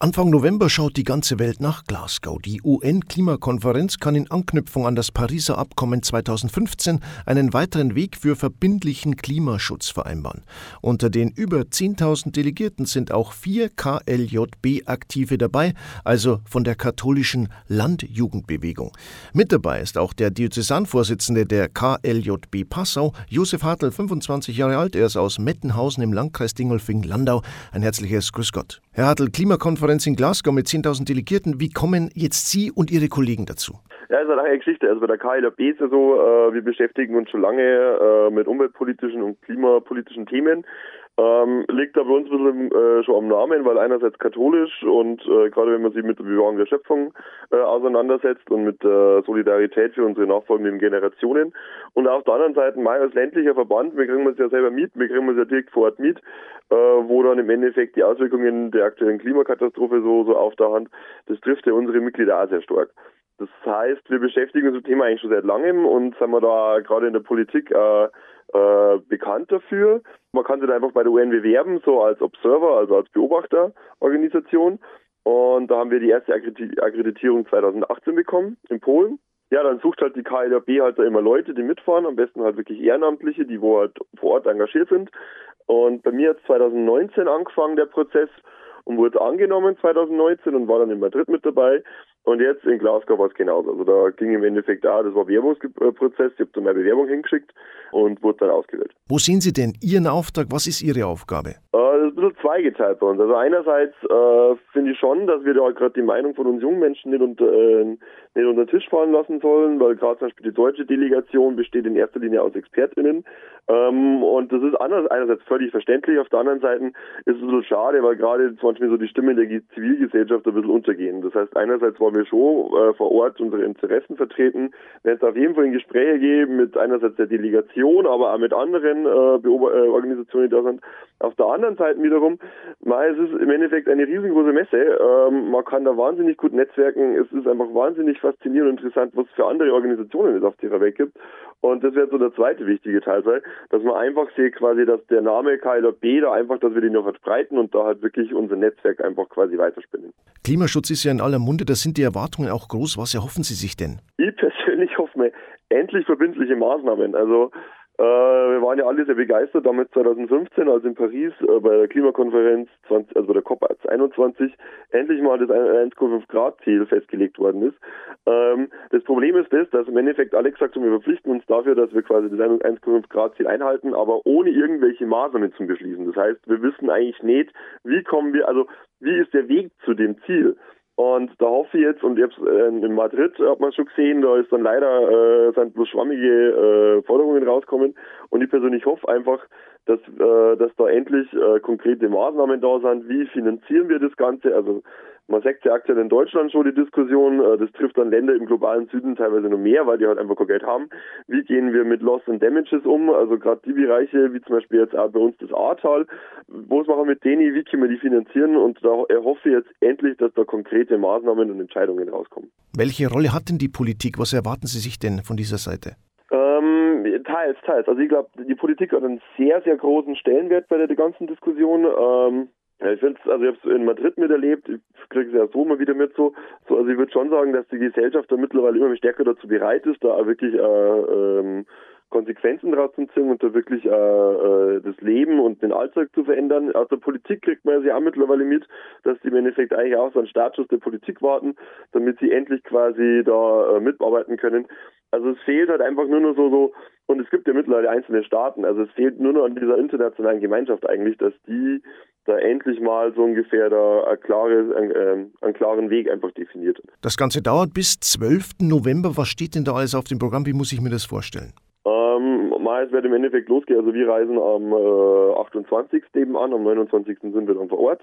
Anfang November schaut die ganze Welt nach Glasgow. Die UN-Klimakonferenz kann in Anknüpfung an das Pariser Abkommen 2015 einen weiteren Weg für verbindlichen Klimaschutz vereinbaren. Unter den über 10.000 Delegierten sind auch vier KLJB-Aktive dabei, also von der katholischen Landjugendbewegung. Mit dabei ist auch der Diözesanvorsitzende der KLJB Passau, Josef Hartl, 25 Jahre alt. Er ist aus Mettenhausen im Landkreis Dingolfing-Landau. Ein herzliches Grüß Gott. Herr Hartl, Klimakonferenz in Glasgow mit 10.000 Delegierten. Wie kommen jetzt Sie und Ihre Kollegen dazu? Ja, ist eine lange Geschichte. Also bei der KLAB ist ja so, äh, wir beschäftigen uns schon lange äh, mit umweltpolitischen und klimapolitischen Themen. Ähm, liegt da bei uns ein bisschen äh, schon am Namen, weil einerseits katholisch und äh, gerade wenn man sich mit der Bewahrung der Schöpfung äh, auseinandersetzt und mit äh, Solidarität für unsere nachfolgenden Generationen und auf der anderen Seite mal als ländlicher Verband, wir kriegen es ja selber mit, wir kriegen es ja direkt vor Ort mit, wo dann im Endeffekt die Auswirkungen der aktuellen Klimakatastrophe so, so auf der Hand, das trifft ja unsere Mitglieder auch sehr stark. Das heißt, wir beschäftigen uns mit dem Thema eigentlich schon seit langem und sind wir da gerade in der Politik äh, äh, bekannt dafür. Man kann sich da einfach bei der UN bewerben, so als Observer, also als Beobachterorganisation. Und da haben wir die erste Akkreditierung 2018 bekommen in Polen. Ja, dann sucht halt die KLRB halt da immer Leute, die mitfahren, am besten halt wirklich Ehrenamtliche, die wo halt vor Ort engagiert sind. Und bei mir hat 2019 angefangen der Prozess und wurde angenommen 2019 und war dann in Madrid mit dabei. Und jetzt in Glasgow war es genauso. Also da ging im Endeffekt da, das war Bewerbungsprozess, ich habe dann meine Bewerbung hingeschickt und wurde dann ausgewählt. Wo sehen Sie denn Ihren Auftrag? Was ist Ihre Aufgabe? Äh, das ist ein bisschen zweigeteilt bei uns. Also einerseits äh, finde ich schon, dass wir da gerade die Meinung von uns jungen Menschen nicht unter, äh, nicht unter den Tisch fallen lassen sollen, weil gerade zum Beispiel die deutsche Delegation besteht in erster Linie aus ExpertInnen. Ähm, und das ist anders, einerseits völlig verständlich, auf der anderen Seite ist es ein bisschen schade, weil gerade zum Beispiel so die Stimmen der Zivilgesellschaft ein bisschen untergehen. Das heißt, einerseits wollen wir schon äh, vor Ort unsere Interessen vertreten, wenn es auf jeden Fall in Gespräche geben mit einerseits der Delegation, aber auch mit anderen äh, äh, Organisationen, die da sind. Auf der anderen Seite wiederum, mal, es ist im Endeffekt eine riesengroße Messe. Ähm, man kann da wahnsinnig gut netzwerken. Es ist einfach wahnsinnig faszinierend und interessant, was es für andere Organisationen es auf dieser Welt gibt. Und das wird so der zweite wichtige Teil sein, dass man einfach sieht quasi, dass der Name KLB da einfach, dass wir den noch verbreiten und da halt wirklich unser Netzwerk einfach quasi weiterspinnen. Klimaschutz ist ja in aller Munde, da sind die Erwartungen auch groß. Was erhoffen Sie sich denn? Ich persönlich hoffe mir endlich verbindliche Maßnahmen. Also äh, wir waren ja alle sehr begeistert damit 2015, als in Paris äh, bei der Klimakonferenz, 20, also bei der COP 21, endlich mal das 1,5 Grad Ziel festgelegt worden ist. Ähm, das Problem ist das, dass im Endeffekt gesagt haben, wir verpflichten uns dafür, dass wir quasi das 1,5 Grad Ziel einhalten, aber ohne irgendwelche Maßnahmen zu beschließen. Das heißt, wir wissen eigentlich nicht, wie kommen wir, also wie ist der Weg zu dem Ziel? Und da hoffe ich jetzt, und jetzt äh, in Madrid hat man schon gesehen, da ist dann leider äh, sind bloß schwammige äh, Forderungen rauskommen. Und ich persönlich hoffe einfach, dass, äh, dass da endlich äh, konkrete Maßnahmen da sind. Wie finanzieren wir das Ganze? Also man sagt ja aktuell in Deutschland schon die Diskussion, äh, das trifft dann Länder im globalen Süden teilweise noch mehr, weil die halt einfach kein Geld haben. Wie gehen wir mit Loss and Damages um? Also gerade die Bereiche, wie zum Beispiel jetzt auch bei uns das Ahrtal, was machen wir mit denen, wie können wir die finanzieren? Und da erhoffe ich jetzt endlich, dass da konkrete Maßnahmen und Entscheidungen rauskommen. Welche Rolle hat denn die Politik? Was erwarten Sie sich denn von dieser Seite? Ähm, teils, teils. Also ich glaube, die Politik hat einen sehr, sehr großen Stellenwert bei der ganzen Diskussion. Ähm, ja, ich finde also ich habe es in Madrid miterlebt, ich kriege es ja so mal wieder mit so, so also ich würde schon sagen, dass die Gesellschaft da mittlerweile immer stärker dazu bereit ist, da wirklich äh, ähm, Konsequenzen draus zu ziehen und da wirklich äh, äh, das Leben und den Alltag zu verändern. Aus der Politik kriegt man ja auch mittlerweile mit, dass die im Endeffekt eigentlich auch so einen Startschuss der Politik warten, damit sie endlich quasi da äh, mitarbeiten können. Also es fehlt halt einfach nur noch so, so, und es gibt ja mittlerweile einzelne Staaten, also es fehlt nur noch an dieser internationalen Gemeinschaft eigentlich, dass die da endlich mal so ungefähr da ein klares, ein, äh, einen klaren Weg einfach definiert. Das Ganze dauert bis 12. November. Was steht denn da alles auf dem Programm? Wie muss ich mir das vorstellen? Ähm, mal, es wird im Endeffekt losgehen. Also wir reisen am äh, 28. eben an, am 29. sind wir dann vor Ort.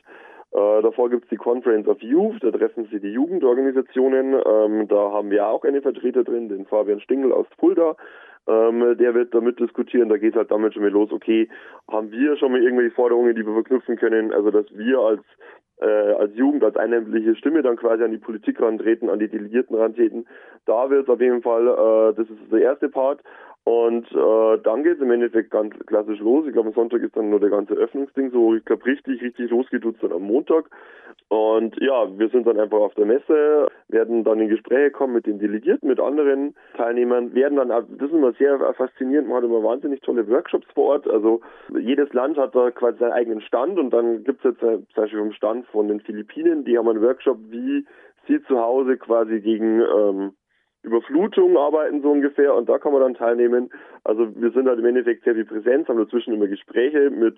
Äh, davor gibt es die Conference of Youth, da treffen sich die Jugendorganisationen. Ähm, da haben wir auch einen Vertreter drin, den Fabian Stingel aus Fulda. Ähm, der wird damit diskutieren. Da geht es halt damit schon mal los, okay, haben wir schon mal irgendwelche Forderungen, die wir verknüpfen können, also dass wir als äh, als Jugend, als einheitliche Stimme dann quasi an die Politik rantreten, an die Delegierten rantreten. Da wird es auf jeden Fall, äh, das ist der erste Part. Und äh, dann geht es im Endeffekt ganz klassisch los. Ich glaube, am Sonntag ist dann nur der ganze Öffnungsding so. Ich glaube, richtig, richtig losgeht es dann am Montag. Und ja, wir sind dann einfach auf der Messe, werden dann in Gespräche kommen mit den Delegierten, mit anderen Teilnehmern, werden dann, das ist immer sehr faszinierend, man hat immer wahnsinnig tolle Workshops vor Ort. Also jedes Land hat da quasi seinen eigenen Stand und dann gibt es jetzt äh, zum Beispiel vom Stand von den Philippinen, die haben einen Workshop, wie sie zu Hause quasi gegen ähm, Überflutung arbeiten so ungefähr und da kann man dann teilnehmen. Also wir sind halt im Endeffekt sehr viel Präsenz, haben dazwischen immer Gespräche mit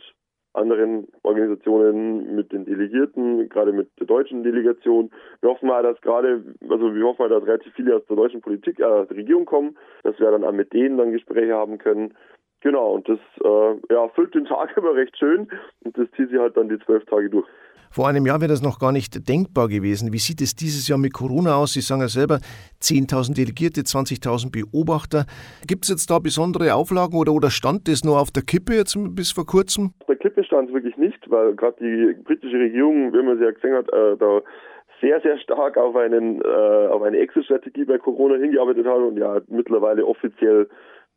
anderen Organisationen, mit den Delegierten, gerade mit der deutschen Delegation. Wir hoffen mal, dass gerade, also wir hoffen mal, dass relativ viele aus der deutschen Politik, äh, der Regierung kommen, dass wir dann auch mit denen dann Gespräche haben können. Genau, und das äh, ja, füllt den Tag immer recht schön und das zieht sich halt dann die zwölf Tage durch. Vor einem Jahr wäre das noch gar nicht denkbar gewesen. Wie sieht es dieses Jahr mit Corona aus? Sie sagen ja selber, 10.000 Delegierte, 20.000 Beobachter. Gibt es jetzt da besondere Auflagen oder, oder stand das nur auf der Kippe jetzt bis vor kurzem? Auf der Kippe stand es wirklich nicht, weil gerade die britische Regierung, wie man sie ja gesehen hat, äh, da sehr, sehr stark auf, einen, äh, auf eine Exit-Strategie bei Corona hingearbeitet hat und ja mittlerweile offiziell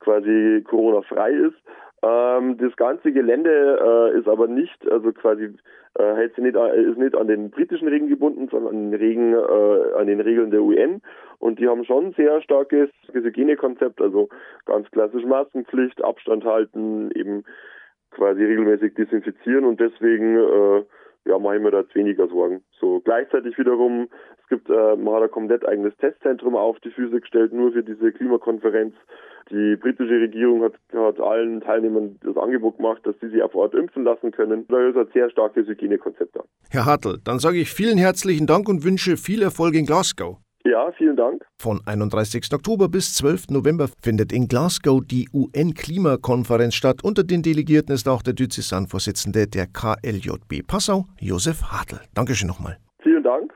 quasi Corona-frei ist. Ähm, das ganze Gelände äh, ist aber nicht, also quasi äh, hält nicht, äh, ist nicht an den britischen Regeln gebunden, sondern an den, Regeln, äh, an den Regeln der UN. Und die haben schon ein sehr starkes Hygienekonzept, also ganz klassisch Maskenpflicht, Abstand halten, eben quasi regelmäßig desinfizieren und deswegen äh, ja, mache ich mir da jetzt weniger Sorgen. So gleichzeitig wiederum, es gibt, äh, man hat ein komplett eigenes Testzentrum auf die Füße gestellt, nur für diese Klimakonferenz. Die britische Regierung hat, hat allen Teilnehmern das Angebot gemacht, dass sie sich auf Ort impfen lassen können. Da ist ein sehr starkes Hygienekonzept da. Herr Hartl, dann sage ich vielen herzlichen Dank und wünsche viel Erfolg in Glasgow. Ja, vielen Dank. Von 31. Oktober bis 12. November findet in Glasgow die UN-Klimakonferenz statt. Unter den Delegierten ist auch der Diözesanvorsitzende der KLJB Passau, Josef Hartl. Dankeschön nochmal. Vielen Dank.